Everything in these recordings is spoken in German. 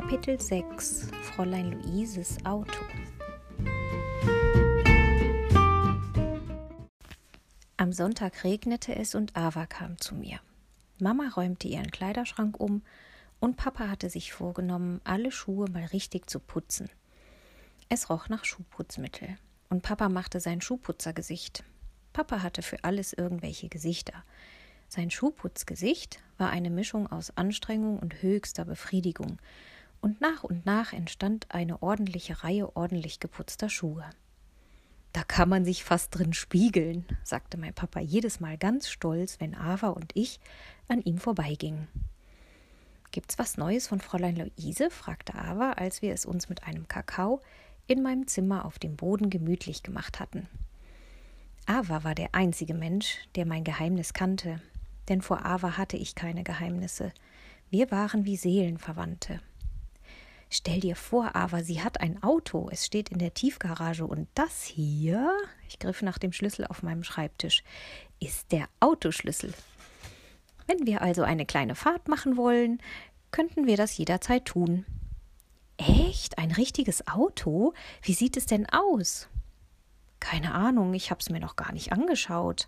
Kapitel 6 Fräulein Luises Auto Am Sonntag regnete es und Ava kam zu mir. Mama räumte ihren Kleiderschrank um und Papa hatte sich vorgenommen, alle Schuhe mal richtig zu putzen. Es roch nach Schuhputzmittel und Papa machte sein Schuhputzergesicht. Papa hatte für alles irgendwelche Gesichter. Sein Schuhputzgesicht war eine Mischung aus Anstrengung und höchster Befriedigung, und nach und nach entstand eine ordentliche Reihe ordentlich geputzter Schuhe. Da kann man sich fast drin spiegeln, sagte mein Papa jedes Mal ganz stolz, wenn Ava und ich an ihm vorbeigingen. Gibt's was Neues von Fräulein Luise? fragte Ava, als wir es uns mit einem Kakao in meinem Zimmer auf dem Boden gemütlich gemacht hatten. Ava war der einzige Mensch, der mein Geheimnis kannte, denn vor Ava hatte ich keine Geheimnisse. Wir waren wie Seelenverwandte. Stell dir vor, Ava, sie hat ein Auto. Es steht in der Tiefgarage. Und das hier, ich griff nach dem Schlüssel auf meinem Schreibtisch, ist der Autoschlüssel. Wenn wir also eine kleine Fahrt machen wollen, könnten wir das jederzeit tun. Echt? Ein richtiges Auto? Wie sieht es denn aus? Keine Ahnung, ich hab's mir noch gar nicht angeschaut.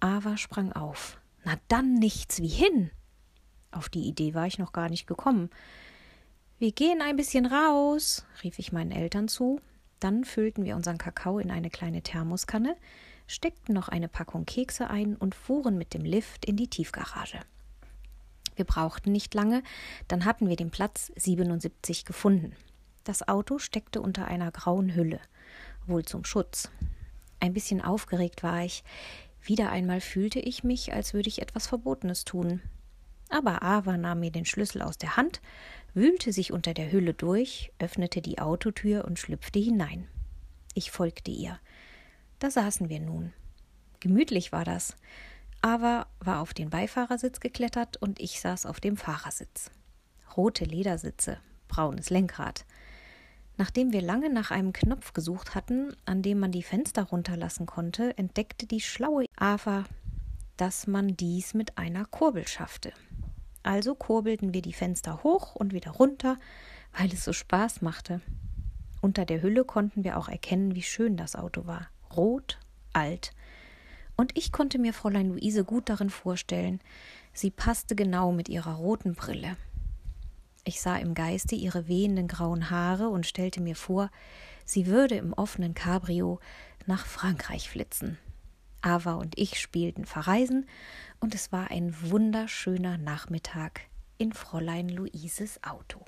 Ava sprang auf. Na dann nichts wie hin. Auf die Idee war ich noch gar nicht gekommen. Wir gehen ein bisschen raus, rief ich meinen Eltern zu. Dann füllten wir unseren Kakao in eine kleine Thermoskanne, steckten noch eine Packung Kekse ein und fuhren mit dem Lift in die Tiefgarage. Wir brauchten nicht lange, dann hatten wir den Platz 77 gefunden. Das Auto steckte unter einer grauen Hülle, wohl zum Schutz. Ein bisschen aufgeregt war ich. Wieder einmal fühlte ich mich, als würde ich etwas Verbotenes tun. Aber Ava nahm mir den Schlüssel aus der Hand, wühlte sich unter der Hülle durch, öffnete die Autotür und schlüpfte hinein. Ich folgte ihr. Da saßen wir nun. Gemütlich war das. Ava war auf den Beifahrersitz geklettert und ich saß auf dem Fahrersitz. Rote Ledersitze, braunes Lenkrad. Nachdem wir lange nach einem Knopf gesucht hatten, an dem man die Fenster runterlassen konnte, entdeckte die schlaue Ava, dass man dies mit einer Kurbel schaffte. Also kurbelten wir die Fenster hoch und wieder runter, weil es so Spaß machte. Unter der Hülle konnten wir auch erkennen, wie schön das Auto war. Rot, alt. Und ich konnte mir Fräulein Luise gut darin vorstellen. Sie passte genau mit ihrer roten Brille. Ich sah im Geiste ihre wehenden grauen Haare und stellte mir vor, sie würde im offenen Cabrio nach Frankreich flitzen. Ava und ich spielten Verreisen und es war ein wunderschöner Nachmittag in Fräulein Luises Auto.